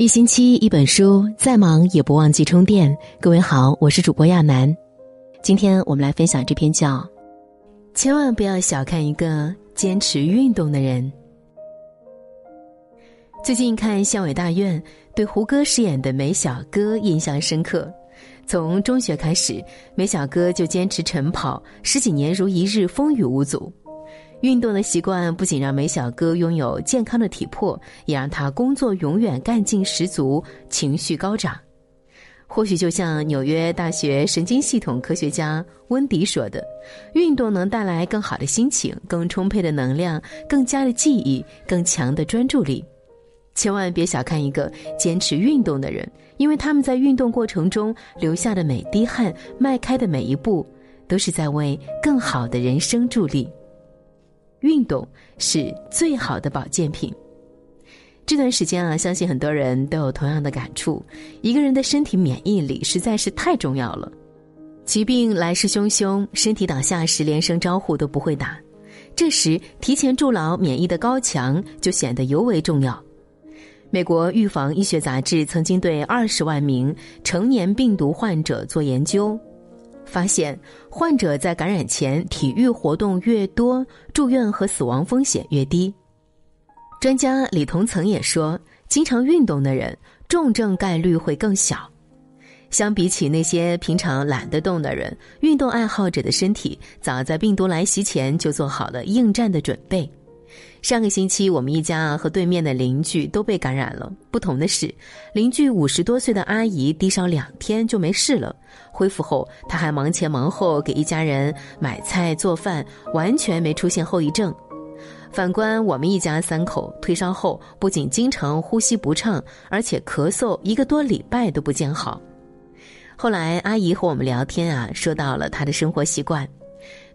一星期一本书，再忙也不忘记充电。各位好，我是主播亚楠，今天我们来分享这篇叫《千万不要小看一个坚持运动的人》。最近看《县委大院》，对胡歌饰演的梅小哥印象深刻。从中学开始，梅小哥就坚持晨跑，十几年如一日，风雨无阻。运动的习惯不仅让梅小哥拥有健康的体魄，也让他工作永远干劲十足，情绪高涨。或许就像纽约大学神经系统科学家温迪说的：“运动能带来更好的心情、更充沛的能量、更加的记忆、更强的专注力。”千万别小看一个坚持运动的人，因为他们在运动过程中流下的每滴汗、迈开的每一步，都是在为更好的人生助力。运动是最好的保健品。这段时间啊，相信很多人都有同样的感触：一个人的身体免疫力实在是太重要了。疾病来势汹汹，身体倒下时连声招呼都不会打，这时提前筑牢免疫的高墙就显得尤为重要。美国预防医学杂志曾经对二十万名成年病毒患者做研究。发现患者在感染前体育活动越多，住院和死亡风险越低。专家李同曾也说，经常运动的人重症概率会更小。相比起那些平常懒得动的人，运动爱好者的身体早在病毒来袭前就做好了应战的准备。上个星期，我们一家和对面的邻居都被感染了。不同的是，邻居五十多岁的阿姨低烧两天就没事了，恢复后她还忙前忙后给一家人买菜做饭，完全没出现后遗症。反观我们一家三口，退烧后不仅经常呼吸不畅，而且咳嗽一个多礼拜都不见好。后来阿姨和我们聊天啊，说到了她的生活习惯。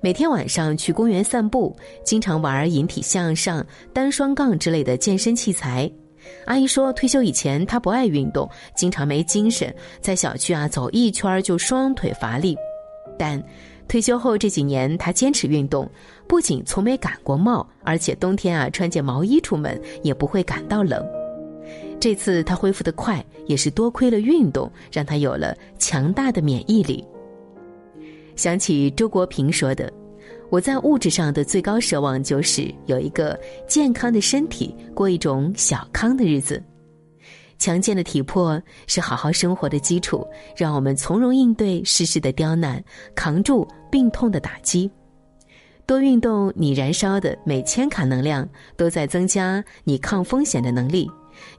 每天晚上去公园散步，经常玩引体向上、单双杠之类的健身器材。阿姨说，退休以前她不爱运动，经常没精神，在小区啊走一圈就双腿乏力。但退休后这几年，她坚持运动，不仅从没感过冒，而且冬天啊穿件毛衣出门也不会感到冷。这次她恢复得快，也是多亏了运动，让她有了强大的免疫力。想起周国平说的：“我在物质上的最高奢望就是有一个健康的身体，过一种小康的日子。强健的体魄是好好生活的基础，让我们从容应对世事的刁难，扛住病痛的打击。多运动，你燃烧的每千卡能量都在增加你抗风险的能力，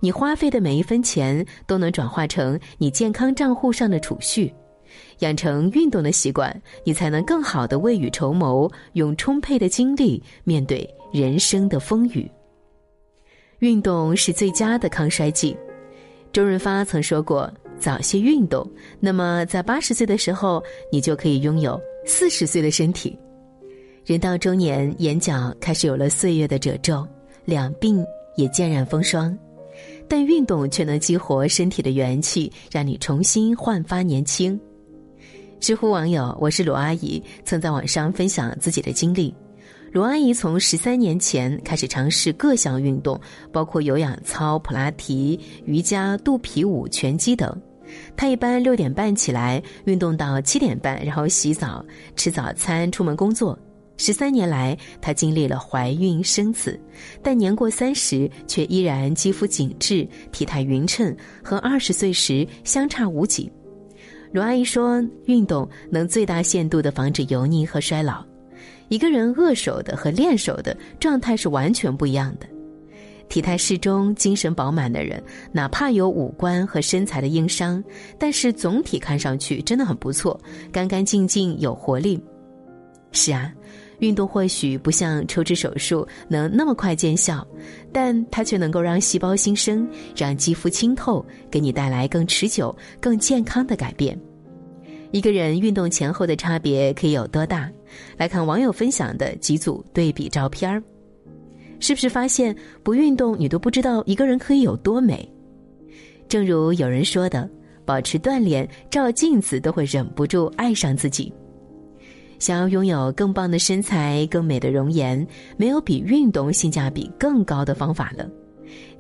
你花费的每一分钱都能转化成你健康账户上的储蓄。”养成运动的习惯，你才能更好的未雨绸缪，用充沛的精力面对人生的风雨。运动是最佳的抗衰剂。周润发曾说过：“早些运动，那么在八十岁的时候，你就可以拥有四十岁的身体。”人到中年，眼角开始有了岁月的褶皱，两鬓也渐染风霜，但运动却能激活身体的元气，让你重新焕发年轻。知乎网友我是罗阿姨曾在网上分享自己的经历。罗阿姨从十三年前开始尝试各项运动，包括有氧操、普拉提、瑜伽、肚皮舞、拳击等。她一般六点半起来运动到七点半，然后洗澡、吃早餐、出门工作。十三年来，她经历了怀孕、生子，但年过三十却依然肌肤紧致、体态匀称，和二十岁时相差无几。罗阿姨说：“运动能最大限度地防止油腻和衰老。一个人饿手的和练手的状态是完全不一样的。体态适中、精神饱满的人，哪怕有五官和身材的硬伤，但是总体看上去真的很不错，干干净净、有活力。是啊，运动或许不像抽脂手术能那么快见效，但它却能够让细胞新生，让肌肤清透，给你带来更持久、更健康的改变。”一个人运动前后的差别可以有多大？来看网友分享的几组对比照片儿，是不是发现不运动你都不知道一个人可以有多美？正如有人说的，保持锻炼，照镜子都会忍不住爱上自己。想要拥有更棒的身材、更美的容颜，没有比运动性价比更高的方法了。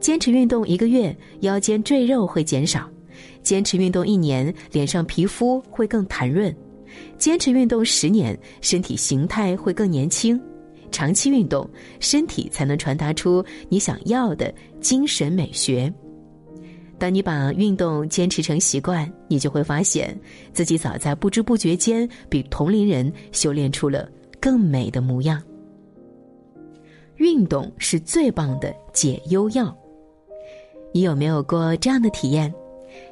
坚持运动一个月，腰间赘肉会减少；坚持运动一年，脸上皮肤会更弹润；坚持运动十年，身体形态会更年轻。长期运动，身体才能传达出你想要的精神美学。当你把运动坚持成习惯，你就会发现自己早在不知不觉间比同龄人修炼出了更美的模样。运动是最棒的解忧药。你有没有过这样的体验？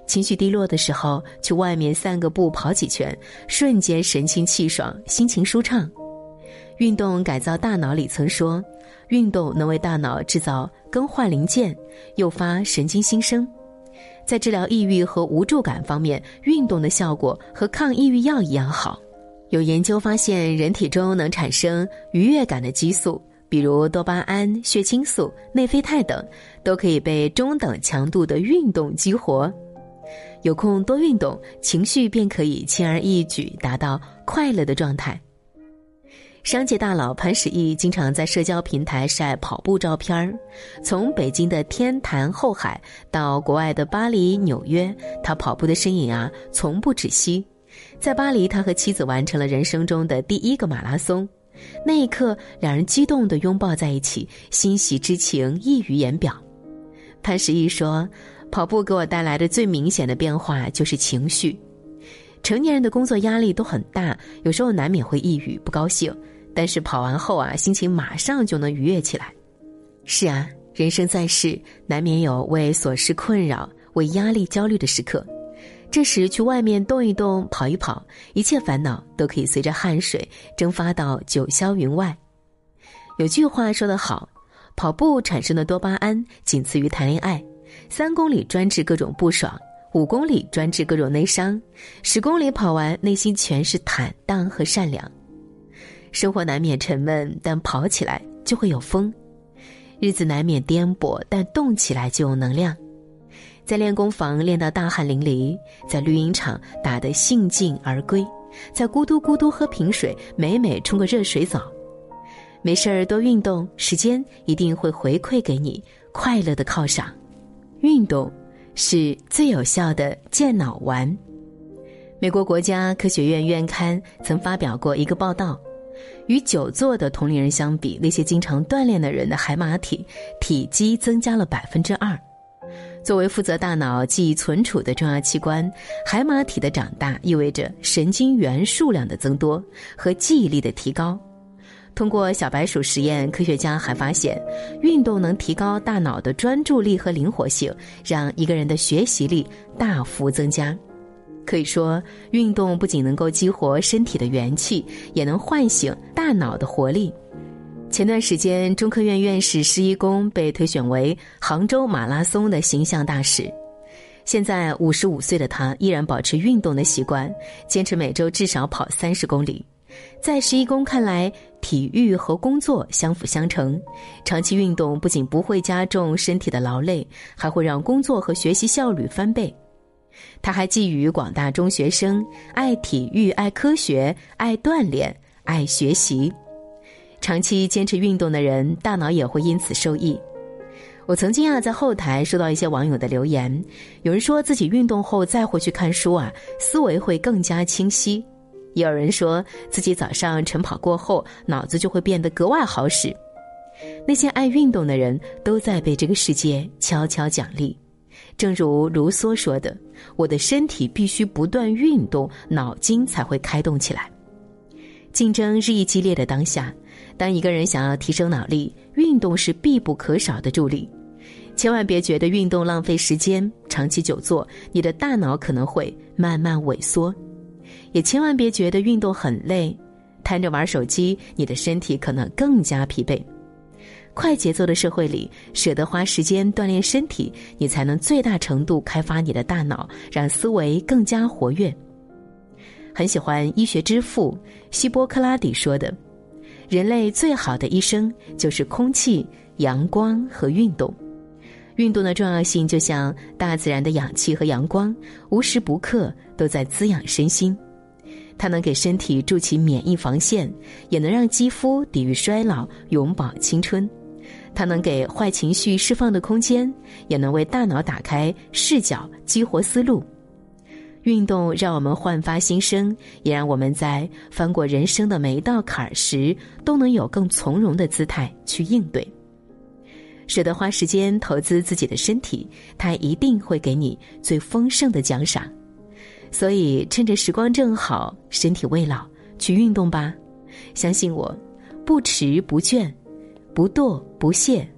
情绪低落的时候，去外面散个步、跑几圈，瞬间神清气爽，心情舒畅。运动改造大脑里曾说，运动能为大脑制造更换零件，诱发神经新生。在治疗抑郁和无助感方面，运动的效果和抗抑郁药一样好。有研究发现，人体中能产生愉悦感的激素，比如多巴胺、血清素、内啡肽等，都可以被中等强度的运动激活。有空多运动，情绪便可以轻而易举达到快乐的状态。商界大佬潘石屹经常在社交平台晒跑步照片儿，从北京的天坛后海到国外的巴黎、纽约，他跑步的身影啊从不止息。在巴黎，他和妻子完成了人生中的第一个马拉松，那一刻，两人激动地拥抱在一起，欣喜之情溢于言表。潘石屹说：“跑步给我带来的最明显的变化就是情绪。成年人的工作压力都很大，有时候难免会抑郁、不高兴。”但是跑完后啊，心情马上就能愉悦起来。是啊，人生在世，难免有为琐事困扰、为压力焦虑的时刻。这时去外面动一动、跑一跑，一切烦恼都可以随着汗水蒸发到九霄云外。有句话说得好：跑步产生的多巴胺仅次于谈恋爱。三公里专治各种不爽，五公里专治各种内伤，十公里跑完，内心全是坦荡和善良。生活难免沉闷，但跑起来就会有风；日子难免颠簸，但动起来就有能量。在练功房练到大汗淋漓，在绿茵场打得兴尽而归，在咕嘟咕嘟喝瓶水，每每冲个热水澡。没事儿多运动，时间一定会回馈给你快乐的犒赏。运动是最有效的健脑丸。美国国家科学院院刊曾发表过一个报道。与久坐的同龄人相比，那些经常锻炼的人的海马体体积增加了百分之二。作为负责大脑记忆存储的重要器官，海马体的长大意味着神经元数量的增多和记忆力的提高。通过小白鼠实验，科学家还发现，运动能提高大脑的专注力和灵活性，让一个人的学习力大幅增加。可以说，运动不仅能够激活身体的元气，也能唤醒大脑的活力。前段时间，中科院院士施一公被推选为杭州马拉松的形象大使。现在五十五岁的他，依然保持运动的习惯，坚持每周至少跑三十公里。在施一公看来，体育和工作相辅相成，长期运动不仅不会加重身体的劳累，还会让工作和学习效率翻倍。他还寄予广大中学生：爱体育、爱科学、爱锻炼、爱学习。长期坚持运动的人，大脑也会因此受益。我曾经啊，在后台收到一些网友的留言，有人说自己运动后再回去看书啊，思维会更加清晰；也有人说自己早上晨跑过后，脑子就会变得格外好使。那些爱运动的人，都在被这个世界悄悄奖励。正如卢梭说的：“我的身体必须不断运动，脑筋才会开动起来。”竞争日益激烈的当下，当一个人想要提升脑力，运动是必不可少的助力。千万别觉得运动浪费时间，长期久坐，你的大脑可能会慢慢萎缩；也千万别觉得运动很累，瘫着玩手机，你的身体可能更加疲惫。快节奏的社会里，舍得花时间锻炼身体，你才能最大程度开发你的大脑，让思维更加活跃。很喜欢医学之父希波克拉底说的：“人类最好的医生就是空气、阳光和运动。运动的重要性就像大自然的氧气和阳光，无时不刻都在滋养身心。它能给身体筑起免疫防线，也能让肌肤抵御衰老，永葆青春。”它能给坏情绪释放的空间，也能为大脑打开视角、激活思路。运动让我们焕发新生，也让我们在翻过人生的每一道坎儿时，都能有更从容的姿态去应对。舍得花时间投资自己的身体，它一定会给你最丰盛的奖赏。所以，趁着时光正好，身体未老，去运动吧。相信我，不迟不倦，不惰不懈，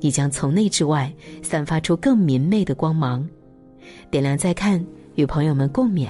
你将从内至外散发出更明媚的光芒。点亮再看，与朋友们共勉。